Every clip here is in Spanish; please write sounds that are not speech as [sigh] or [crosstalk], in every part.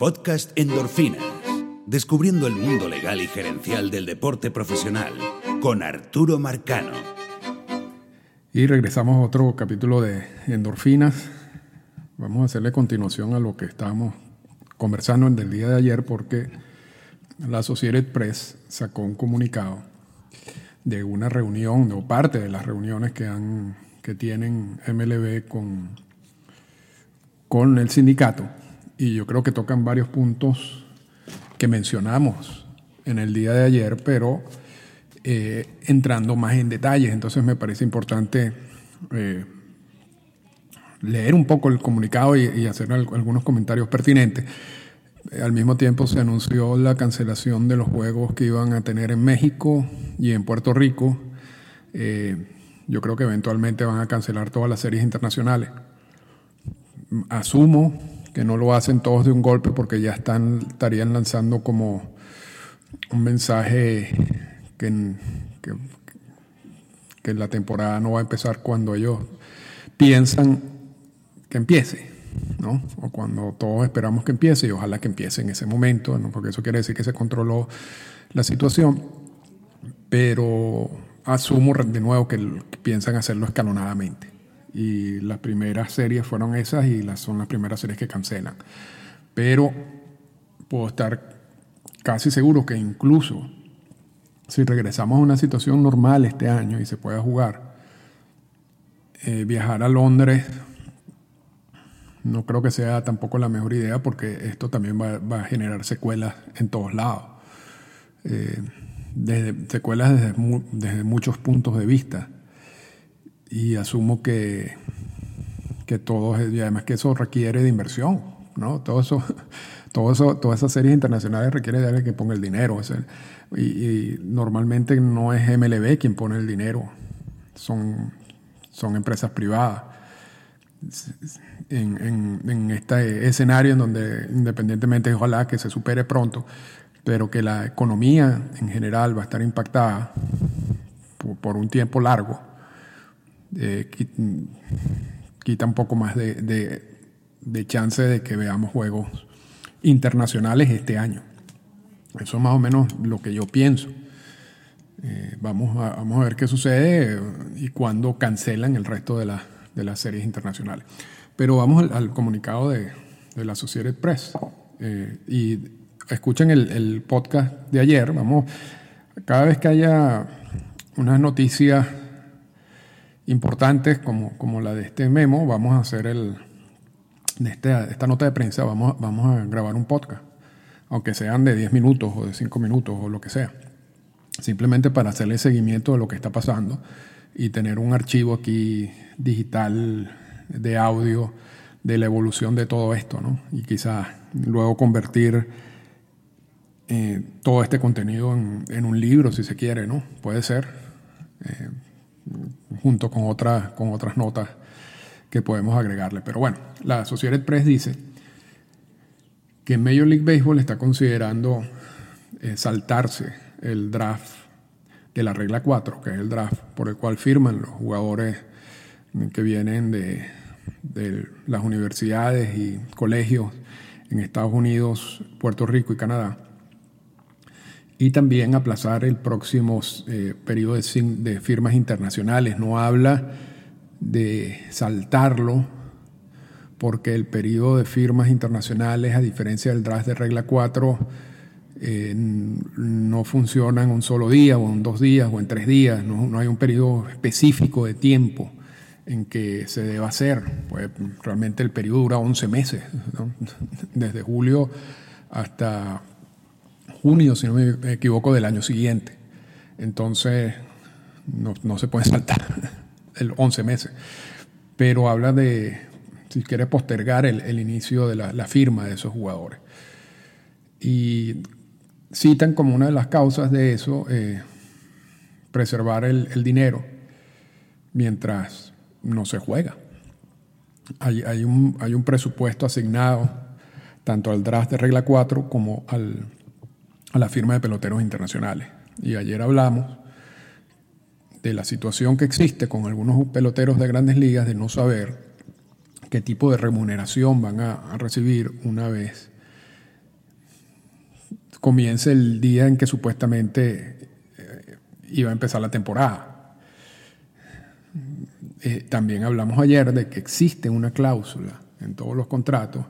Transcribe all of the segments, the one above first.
Podcast Endorfinas. Descubriendo el mundo legal y gerencial del deporte profesional con Arturo Marcano. Y regresamos a otro capítulo de Endorfinas. Vamos a hacerle continuación a lo que estábamos conversando en el día de ayer porque la Associated Press sacó un comunicado de una reunión o parte de las reuniones que han que tienen MLB con, con el sindicato y yo creo que tocan varios puntos que mencionamos en el día de ayer, pero eh, entrando más en detalles. Entonces me parece importante eh, leer un poco el comunicado y, hacer algunos comentarios pertinentes. Al mismo tiempo se anunció la cancelación de los juegos que iban a tener en México y en Puerto Rico. Eh, yo creo que eventualmente van a cancelar todas las series internacionales. Asumo que no lo hacen todos de un golpe porque ya están, estarían lanzando como un mensaje que, que, la temporada no va a empezar cuando ellos piensan que empiece, ¿no? O cuando todos esperamos que empiece y ojalá que empiece en ese momento, porque eso quiere decir que se controló la situación, pero asumo de nuevo que piensan hacerlo escalonadamente y las primeras series fueron esas y las, son las primeras series que cancelan. Pero puedo estar casi seguro que incluso si regresamos a una situación normal este año y se pueda jugar, eh, viajar a Londres no creo que sea tampoco la mejor idea porque esto también va, a generar secuelas en todos lados. Eh, secuelas desde, desde muchos puntos de vista y asumo que, que todo, y además que eso requiere de inversión, ¿no? Todo eso, [laughs] todo eso, todas esas series internacionales requiere de alguien que ponga el dinero. y, normalmente no es MLB quien pone el dinero, son, son empresas privadas. En, en, este escenario en donde independientemente ojalá que se supere pronto, pero que la economía en general va a estar impactada por un tiempo largo, eh, quita un poco más de, chance de que veamos juegos internacionales este año. Eso es más o menos lo que yo pienso. Eh, vamos, a, vamos a ver qué sucede y cuándo cancelan el resto de, de las series internacionales. Pero vamos al, comunicado de, la Associated Press. Eh, y escuchen el, el, podcast de ayer. Vamos, cada vez que haya unas noticias importantes como, como la de este memo, vamos a hacer el, de esta, esta nota de prensa, vamos, vamos a grabar un podcast, aunque sean de 10 minutos o de 5 minutos o lo que sea, simplemente para hacerle seguimiento de lo que está pasando y tener un archivo aquí digital de audio de la evolución de todo esto, ¿no? Y quizás luego convertir eh, todo este contenido en, en, un libro, si se quiere, ¿no? Puede ser. Eh, junto con, otras con otras notas que podemos agregarle. Pero bueno, la Associated Press dice que Major League Baseball está considerando eh, saltarse el draft de la regla 4, que es el draft por el cual firman los jugadores que vienen de, de las universidades y colegios en Estados Unidos, Puerto Rico y Canadá y también aplazar el próximo eh, periodo de, firmas internacionales. No habla de saltarlo porque el periodo de firmas internacionales, a diferencia del draft de regla 4, eh, no funciona en un solo día o en dos días o en tres días. No, hay un periodo específico de tiempo en que se deba hacer. Pues realmente el periodo dura 11 meses, [laughs] desde julio hasta junio, si no me equivoco, del año siguiente. Entonces, no, se puede [laughs] saltar el 11 meses. Pero habla de, si quiere postergar el, inicio de la, firma de esos jugadores. Y citan como una de las causas de eso eh, preservar el, dinero mientras no se juega. Hay, hay, un, hay un presupuesto asignado tanto al draft de regla 4 como al a la firma de peloteros internacionales. Y ayer hablamos de la situación que existe con algunos peloteros de grandes ligas de no saber qué tipo de remuneración van a, recibir una vez comience el día en que supuestamente eh, iba a empezar la temporada. Eh, también hablamos ayer de que existe una cláusula en todos los contratos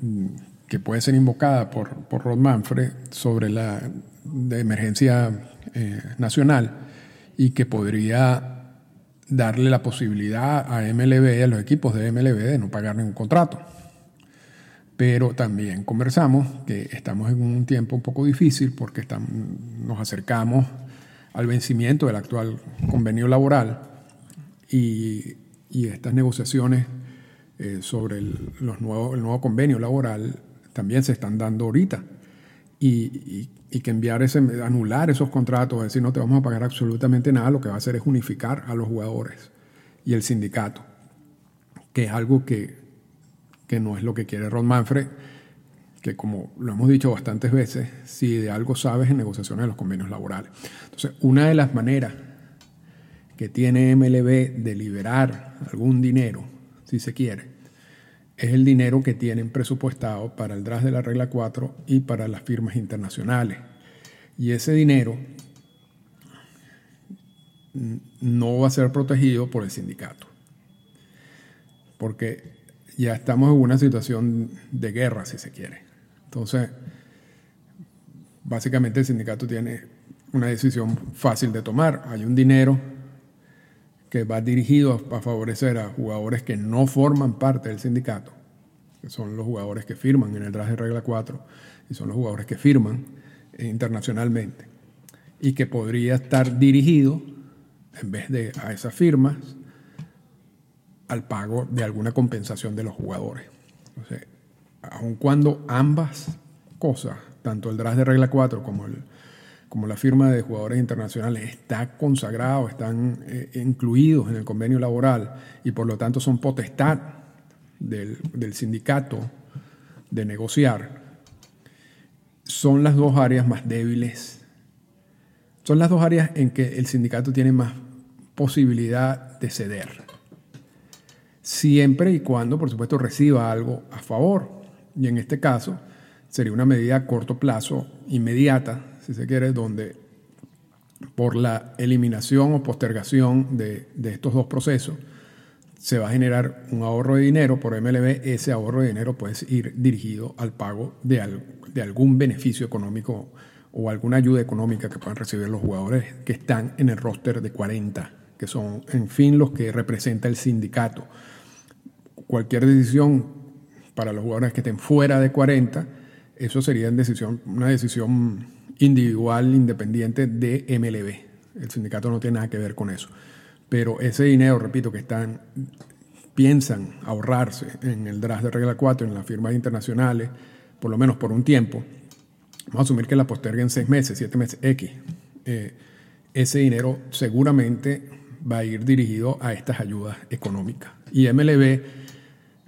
mm, que puede ser invocada por, por Rod Manfred sobre la de emergencia eh, nacional y que podría darle la posibilidad a MLB, a los equipos de MLB, de no pagar ningún contrato. Pero también conversamos que estamos en un tiempo un poco difícil porque estamos, nos acercamos al vencimiento del actual convenio laboral y, y estas negociaciones eh, sobre los nuevos, el nuevo convenio laboral también se están dando ahorita. Y, y, que enviar ese, anular esos contratos, decir no te vamos a pagar absolutamente nada, lo que va a hacer es unificar a los jugadores y el sindicato, que es algo que, que no es lo que quiere Ron Manfred, que como lo hemos dicho bastantes veces, si de algo sabes en negociaciones de los convenios laborales. Entonces, una de las maneras que tiene MLB de liberar algún dinero, si se quiere, es el dinero que tienen presupuestado para el draft de la regla 4 y para las firmas internacionales. Y ese dinero no va a ser protegido por el sindicato. Porque ya estamos en una situación de guerra, si se quiere. Entonces, básicamente el sindicato tiene una decisión fácil de tomar. Hay un dinero que va dirigido a favorecer a jugadores que no forman parte del sindicato, que son los jugadores que firman en el de regla 4 y son los jugadores que firman internacionalmente, y que podría estar dirigido, en vez de a esas firmas, al pago de alguna compensación de los jugadores. Entonces, aun cuando ambas cosas, tanto el draft de regla 4 como el como la firma de jugadores internacionales está consagrado, están eh, incluidos en el convenio laboral y por lo tanto son potestad del, del sindicato de negociar, son las dos áreas más débiles. Son las dos áreas en que el sindicato tiene más posibilidad de ceder. Siempre y cuando, por supuesto, reciba algo a favor. Y en este caso, sería una medida a corto plazo, inmediata, si se quiere, donde por la eliminación o postergación de, estos dos procesos se va a generar un ahorro de dinero por MLB. Ese ahorro de dinero puede ir dirigido al pago de, de algún beneficio económico o alguna ayuda económica que puedan recibir los jugadores que están en el roster de 40, que son, en fin, los que representa el sindicato. Cualquier decisión para los jugadores que estén fuera de 40, eso sería una decisión individual independiente de MLB. El sindicato no tiene nada que ver con eso. Pero ese dinero, repito, que están piensan ahorrarse en el draft de regla 4, en las firmas internacionales, por lo menos por un tiempo, vamos a asumir que la posterguen seis meses, siete meses, X. Eh, ese dinero seguramente va a ir dirigido a estas ayudas económicas. Y MLB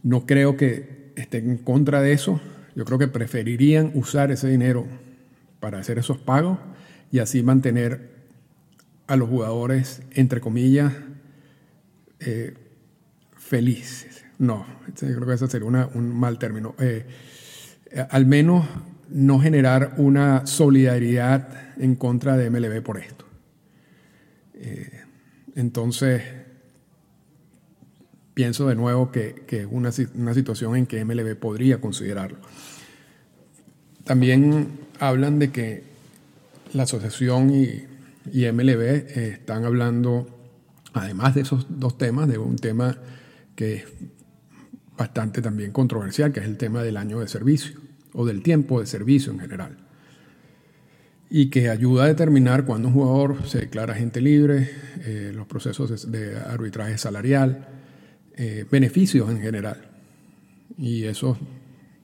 no creo que esté en contra de eso. Yo creo que preferirían usar ese dinero para hacer esos pagos y así mantener a los jugadores, entre comillas, eh, felices. No, yo creo que ese sería un mal término. Eh, al menos no generar una solidaridad en contra de MLB por esto. Eh, entonces, pienso de nuevo que, es una, una situación en que MLB podría considerarlo. También hablan de que la asociación y, MLB eh, están hablando, además de esos dos temas, de un tema que es bastante también controversial, que es el tema del año de servicio o del tiempo de servicio en general. Y que ayuda a determinar cuándo un jugador se declara agente libre, eh, los procesos de, arbitraje salarial, eh, beneficios en general. Y eso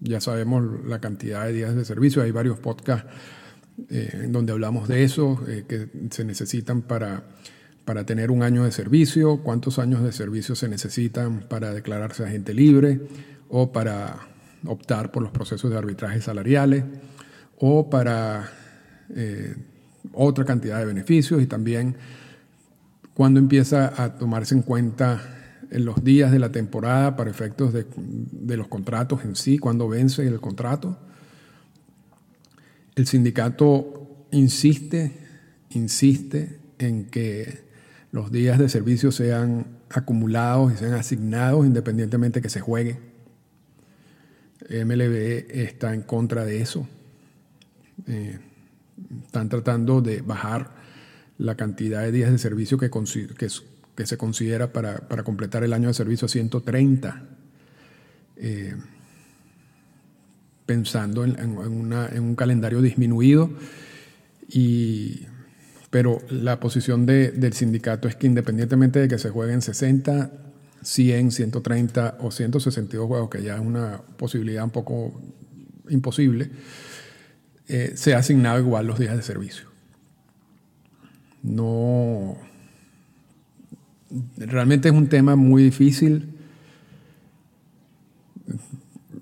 ya sabemos la cantidad de días de servicio. Hay varios podcasts eh, donde hablamos de eso, eh, que se necesitan para, para tener un año de servicio, cuántos años de servicio se necesitan para declararse agente libre o para optar por los procesos de arbitraje salariales o para eh, otra cantidad de beneficios y también cuando empieza a tomarse en cuenta en los días de la temporada para efectos de, los contratos en sí, cuando vence el contrato. El sindicato insiste, insiste en que los días de servicio sean acumulados y sean asignados independientemente que se juegue. MLB está en contra de eso. Eh, están tratando de bajar la cantidad de días de servicio que, que, se considera para, completar el año de servicio a 130. Eh, pensando en, un calendario disminuido, y, pero la posición del sindicato es que independientemente de que se jueguen 60, 100, 130 o 162 juegos, que ya es una posibilidad un poco imposible, eh, se ha asignado igual los días de servicio. No. Realmente es un tema muy difícil.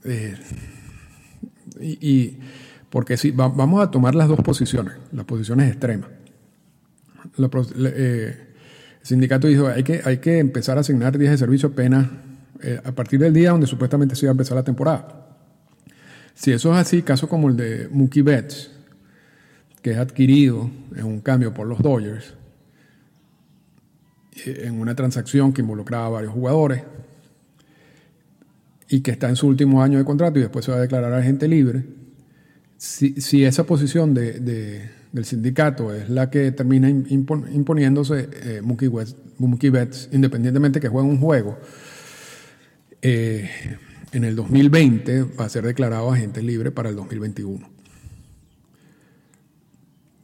Eh, y, porque si vamos a tomar las dos posiciones, las posiciones extremas. Eh, el sindicato dijo hay que, hay que empezar a asignar días de servicio apenas eh, a partir del día donde supuestamente se iba a empezar la temporada. Si eso es así, caso como el de Mookie Betts, que es adquirido en un cambio por los Dodgers, en una transacción que involucraba a varios jugadores, y que está en su último año de contrato y después se va a declarar agente libre, si, esa posición del sindicato es la que termina imponiéndose, eh, Mookie, Betts, independientemente que juegue un juego, eh, en el 2020 va a ser declarado agente libre para el 2021.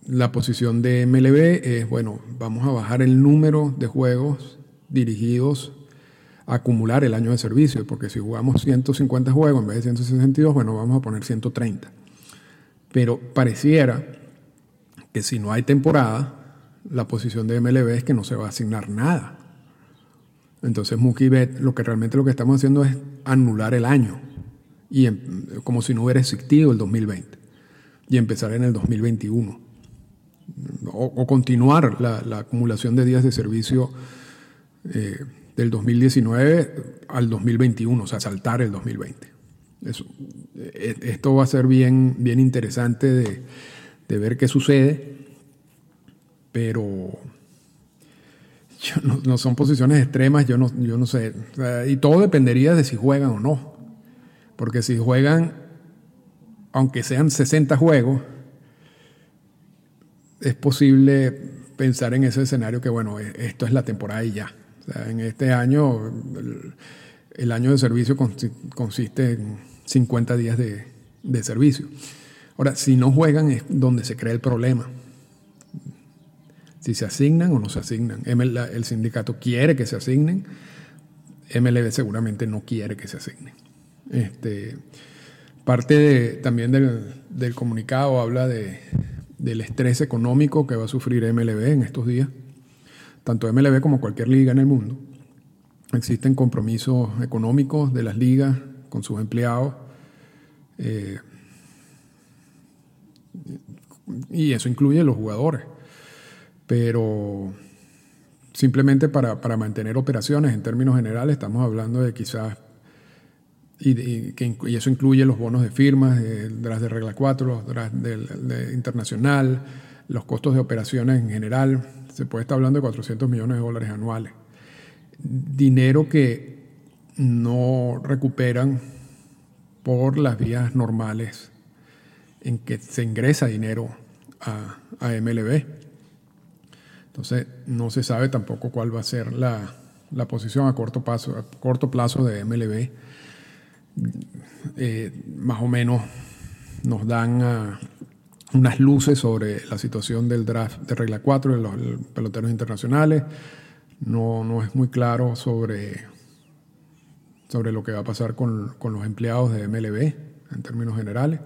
La posición de MLB es, bueno, vamos a bajar el número de juegos dirigidos acumular el año de servicio, porque si jugamos 150 juegos en vez de 162, bueno, vamos a poner 130. Pero pareciera que si no hay temporada, la posición de MLB es que no se va a asignar nada. Entonces Mookie Bet, lo que realmente lo que estamos haciendo es anular el año, y em, como si no hubiera existido el 2020, y empezar en el 2021. O, continuar la, acumulación de días de servicio eh, del 2019 al 2021, o sea, saltar el 2020. E, esto va a ser bien, bien interesante de, ver qué sucede, pero no, son posiciones extremas, yo no, yo no sé. y todo dependería de si juegan o no. Porque si juegan, aunque sean 60 juegos, es posible pensar en ese escenario que, bueno, e, esto es la temporada y ya en este año, el, año de servicio consiste en 50 días de, servicio. Ahora, si no juegan es donde se crea el problema. Si se asignan o no se asignan. el sindicato quiere que se asignen, MLB seguramente no quiere que se asignen. Este, parte también del, comunicado habla del estrés económico que va a sufrir MLB en estos días tanto MLB como cualquier liga en el mundo, existen compromisos económicos de las ligas con sus empleados. Eh, y eso incluye los jugadores. Pero simplemente para, mantener operaciones en términos generales, estamos hablando de quizás, y, eso incluye los bonos de firmas, de, las de regla 4, los de internacional, los costos de operaciones en general, se puede estar hablando de 400 millones de dólares anuales. Dinero que no recuperan por las vías normales en que se ingresa dinero a, MLB. Entonces, no se sabe tampoco cuál va a ser la, posición a corto, plazo, a corto plazo de MLB. Eh, más o menos nos dan a unas luces sobre la situación del draft de regla 4 de los peloteros internacionales. No, no es muy claro sobre, sobre lo que va a pasar con, los empleados de MLB en términos generales.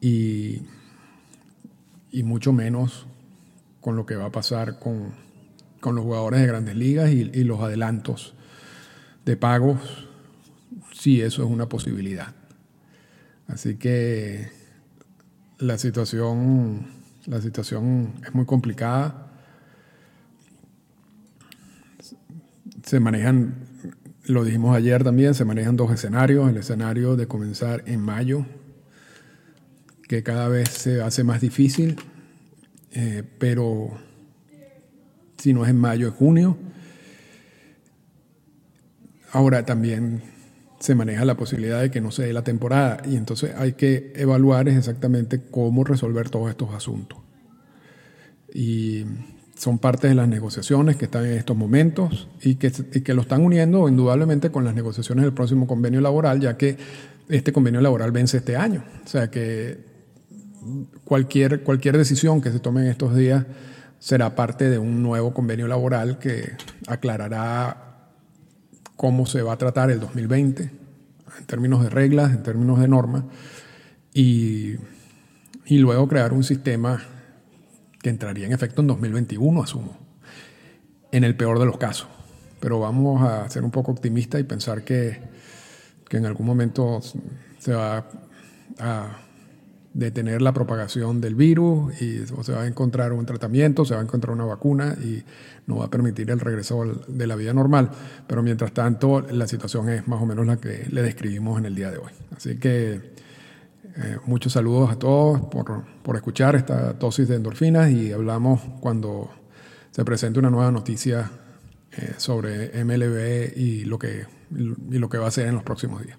Y, mucho menos con lo que va a pasar con, los jugadores de grandes ligas y, y los adelantos de pagos, si eso es una posibilidad. Así que la situación, la situación es muy complicada. Se manejan, lo dijimos ayer también, se manejan dos escenarios. El escenario de comenzar en mayo, que cada vez se hace más difícil, eh, pero si no es en mayo, es junio. Ahora también se maneja la posibilidad de que no se dé la temporada y entonces hay que evaluar exactamente cómo resolver todos estos asuntos. Y son parte de las negociaciones que están en estos momentos y que, y que lo están uniendo indudablemente con las negociaciones del próximo convenio laboral, ya que este convenio laboral vence este año. O sea que cualquier, cualquier decisión que se tome en estos días será parte de un nuevo convenio laboral que aclarará cómo se va a tratar el 2020 en términos de reglas, en términos de normas, y, y luego crear un sistema que entraría en efecto en 2021, asumo, en el peor de los casos. Pero vamos a ser un poco optimistas y pensar que, que en algún momento se va a detener la propagación del virus y se va a encontrar un tratamiento, se va a encontrar una vacuna y no va a permitir el regreso de la vida normal. Pero mientras tanto, la situación es más o menos la que le describimos en el día de hoy. Así que eh, muchos saludos a todos por, por escuchar esta dosis de endorfinas y hablamos cuando se presente una nueva noticia eh, sobre MLB y lo, que, y lo que va a ser en los próximos días.